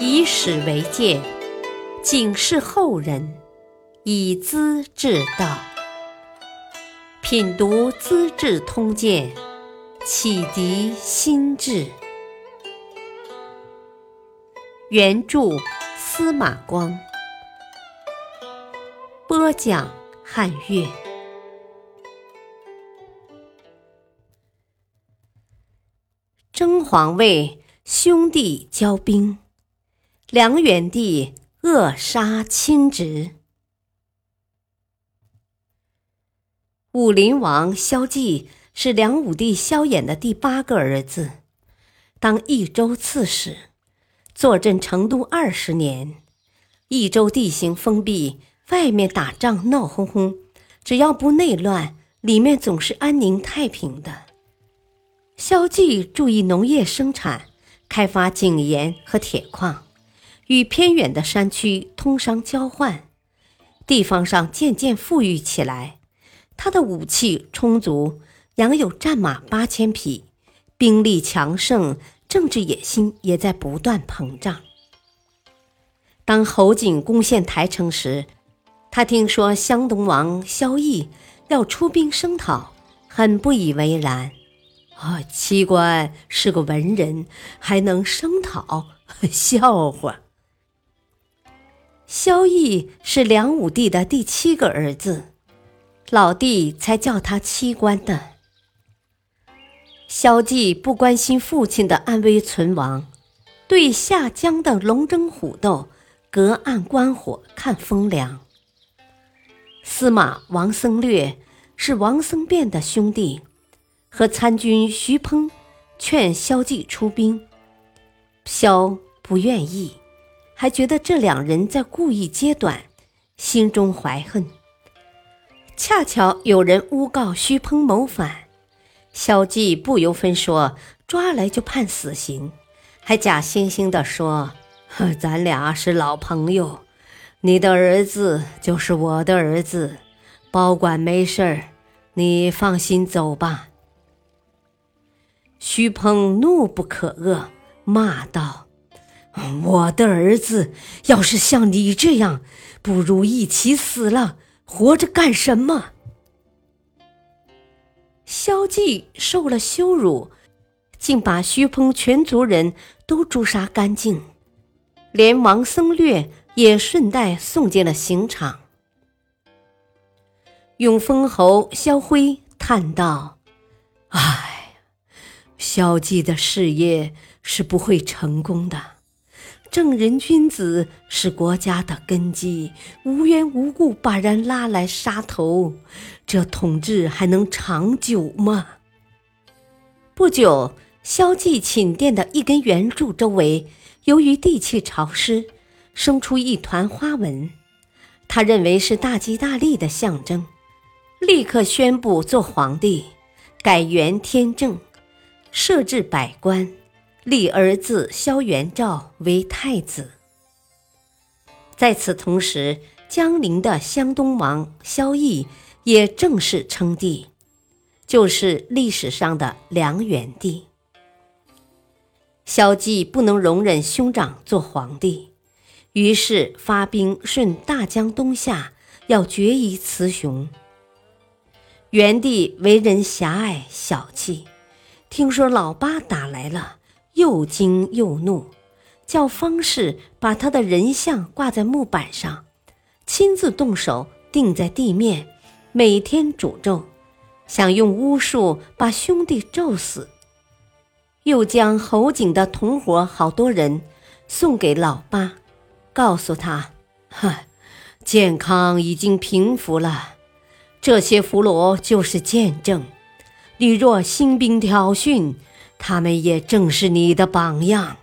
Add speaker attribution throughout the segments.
Speaker 1: 以史为鉴，警示后人，以资治道。品读《资治通鉴》，启迪心智。原著司马光，播讲汉乐。征皇位，兄弟交兵，梁元帝扼杀亲侄。武林王萧纪是梁武帝萧衍的第八个儿子，当益州刺史，坐镇成都二十年。益州地形封闭，外面打仗闹哄哄，只要不内乱，里面总是安宁太平的。萧纪注意农业生产，开发井盐和铁矿，与偏远的山区通商交换，地方上渐渐富裕起来。他的武器充足，养有战马八千匹，兵力强盛，政治野心也在不断膨胀。当侯景攻陷台城时，他听说湘东王萧绎要出兵声讨，很不以为然。啊，七官是个文人，还能声讨，笑话。萧绎是梁武帝的第七个儿子，老弟才叫他七官的。萧纪不关心父亲的安危存亡，对下江的龙争虎斗，隔岸观火看风凉。司马王僧略是王僧辩的兄弟。和参军徐烹劝萧纪出兵，萧不愿意，还觉得这两人在故意揭短，心中怀恨。恰巧有人诬告徐烹谋反，萧纪不由分说抓来就判死刑，还假惺惺地说：“ 咱俩是老朋友，你的儿子就是我的儿子，保管没事儿，你放心走吧。”徐鹏怒不可遏，骂道：“我的儿子要是像你这样，不如一起死了，活着干什么？”萧霁受了羞辱，竟把徐鹏全族人都诛杀干净，连王僧略也顺带送进了刑场。永丰侯萧辉叹道：“唉。”萧霁的事业是不会成功的。正人君子是国家的根基，无缘无故把人拉来杀头，这统治还能长久吗？不久，萧霁寝殿的一根圆柱周围，由于地气潮湿，生出一团花纹。他认为是大吉大利的象征，立刻宣布做皇帝，改元天正。设置百官，立儿子萧元昭为太子。在此同时，江陵的湘东王萧绎也正式称帝，就是历史上的梁元帝。萧纪不能容忍兄长做皇帝，于是发兵顺大江东下，要决一雌雄。元帝为人狭隘小气。听说老八打来了，又惊又怒，叫方士把他的人像挂在木板上，亲自动手钉在地面，每天诅咒，想用巫术把兄弟咒死。又将侯景的同伙好多人送给老八，告诉他：“哈，健康已经平复了，这些俘虏就是见证。”你若兴兵挑衅，他们也正是你的榜样。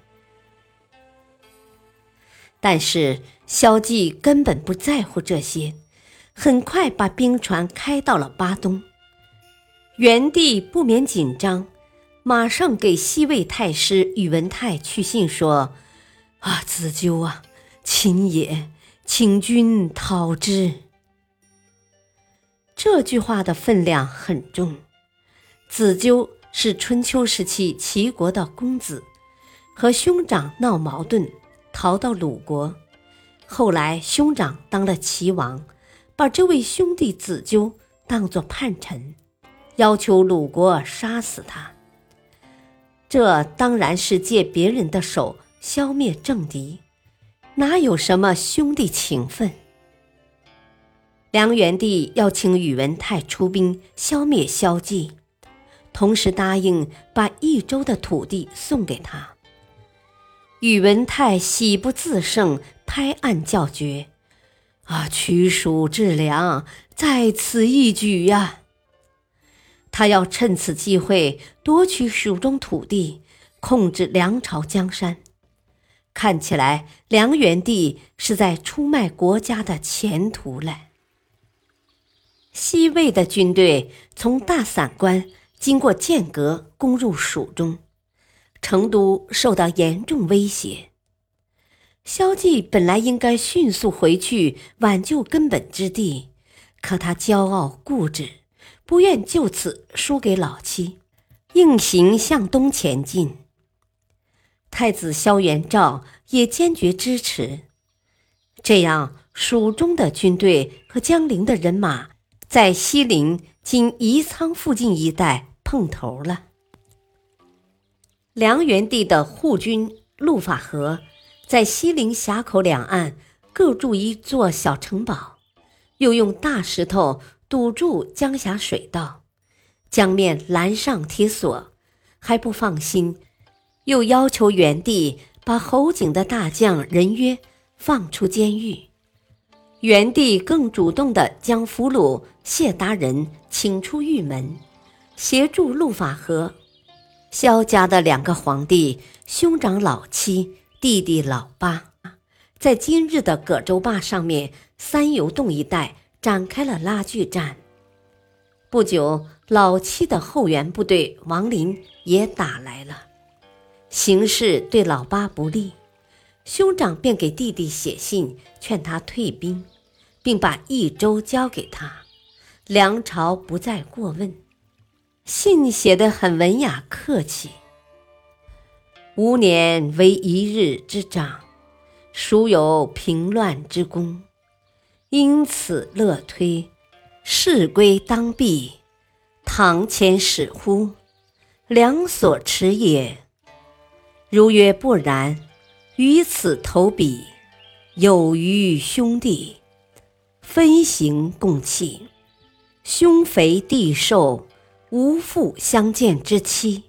Speaker 1: 但是萧纪根本不在乎这些，很快把兵船开到了巴东。元帝不免紧张，马上给西魏太师宇文泰去信说：“啊，子纠啊，秦也，请君讨之。”这句话的分量很重。子纠是春秋时期齐国的公子，和兄长闹矛盾，逃到鲁国，后来兄长当了齐王，把这位兄弟子纠当作叛臣，要求鲁国杀死他。这当然是借别人的手消灭政敌，哪有什么兄弟情分？梁元帝要请宇文泰出兵消灭萧纪，同时答应把益州的土地送给他。宇文泰喜不自胜，拍案叫绝：“啊，取蜀治梁，在此一举呀！”他要趁此机会夺取蜀中土地，控制梁朝江山。看起来，梁元帝是在出卖国家的前途了。西魏的军队从大散关经过剑阁，攻入蜀中，成都受到严重威胁。萧纪本来应该迅速回去挽救根本之地，可他骄傲固执，不愿就此输给老妻，硬行向东前进。太子萧元照也坚决支持，这样蜀中的军队和江陵的人马。在西陵今宜昌附近一带碰头了。梁元帝的护军陆法和在西陵峡口两岸各筑一座小城堡，又用大石头堵住江峡水道，江面拦上铁锁，还不放心，又要求元帝把侯景的大将任约放出监狱。元帝更主动地将俘虏谢达人请出狱门，协助陆法和。萧家的两个皇帝，兄长老七，弟弟老八，在今日的葛洲坝上面三游洞一带展开了拉锯战。不久，老七的后援部队王林也打来了，形势对老八不利，兄长便给弟弟写信劝他退兵。并把益州交给他，梁朝不再过问。信写得很文雅客气。吾年为一日之长，孰有平乱之功？因此乐推，事归当毕，堂前始乎？良所持也。如曰不然，于此投笔，有余兄弟。分行共弃，兄肥弟瘦，无复相见之期。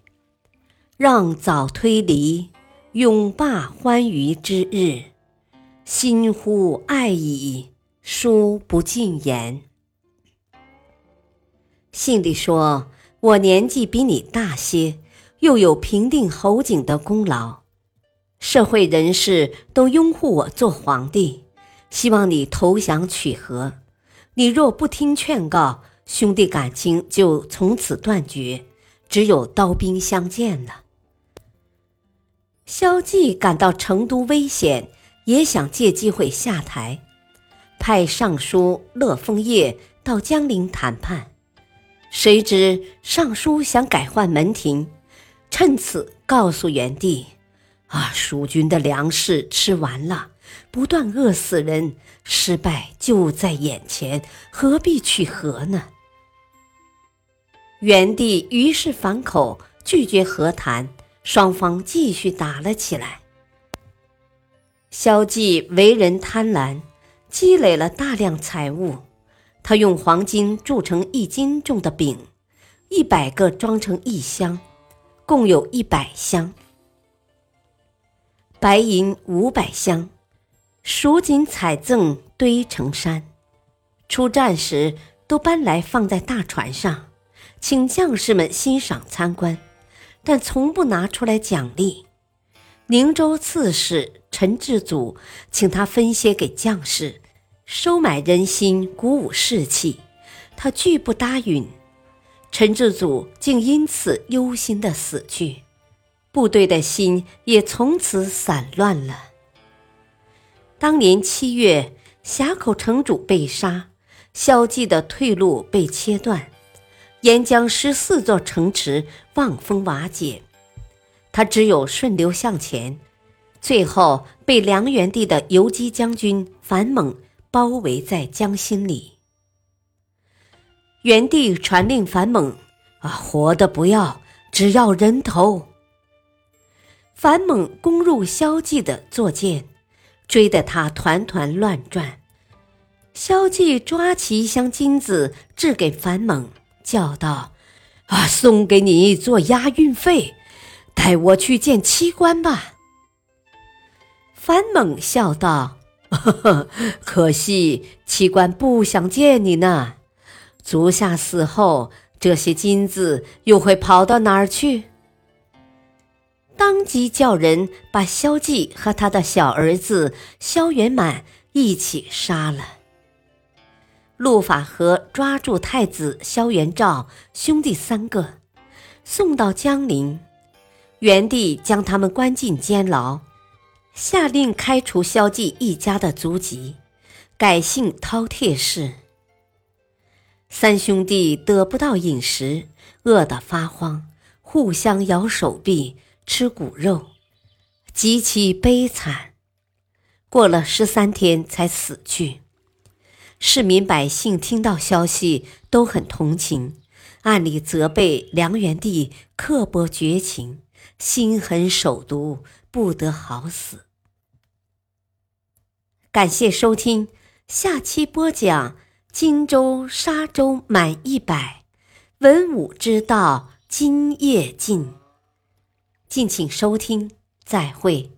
Speaker 1: 让早推离，永罢欢愉之日。心乎爱矣，书不尽言。信里说：“我年纪比你大些，又有平定侯景的功劳，社会人士都拥护我做皇帝。”希望你投降取和，你若不听劝告，兄弟感情就从此断绝，只有刀兵相见了。萧纪感到成都危险，也想借机会下台，派尚书乐封业到江陵谈判。谁知尚书想改换门庭，趁此告诉元帝：“啊，蜀军的粮食吃完了。”不断饿死人，失败就在眼前，何必去和呢？元帝于是反口，拒绝和谈，双方继续打了起来。萧纪为人贪婪，积累了大量财物，他用黄金铸成一斤重的饼，一百个装成一箱，共有一百箱；白银五百箱。蜀锦彩赠堆成山，出战时都搬来放在大船上，请将士们欣赏参观，但从不拿出来奖励。宁州刺史陈志祖请他分些给将士，收买人心，鼓舞士气，他拒不答允。陈志祖竟因此忧心的死去，部队的心也从此散乱了。当年七月，峡口城主被杀，萧纪的退路被切断，沿江十四座城池望风瓦解，他只有顺流向前，最后被梁元帝的游击将军樊猛包围在江心里。元帝传令樊猛：“啊，活的不要，只要人头。”樊猛攻入萧纪的坐舰，追得他团团乱转。萧纪抓起一箱金子，掷给樊猛，叫道：“啊，送给你做押运费，带我去见七官吧。”樊猛笑道：“呵呵，可惜七官不想见你呢。足下死后，这些金子又会跑到哪儿去？”当即叫人把萧纪和他的小儿子萧元满一起杀了。陆法和抓住太子萧元昭兄弟三个，送到江陵。元帝将他们关进监牢，下令开除萧纪一家的族籍，改姓饕餮氏。三兄弟得不到饮食，饿得发慌，互相咬手臂，吃骨肉，极其悲惨。过了十三天才死去。市民百姓听到消息都很同情，暗里责备梁元帝刻薄绝情、心狠手毒，不得好死。感谢收听，下期播讲荆州沙洲满一百，文武之道今夜尽。敬请收听，再会。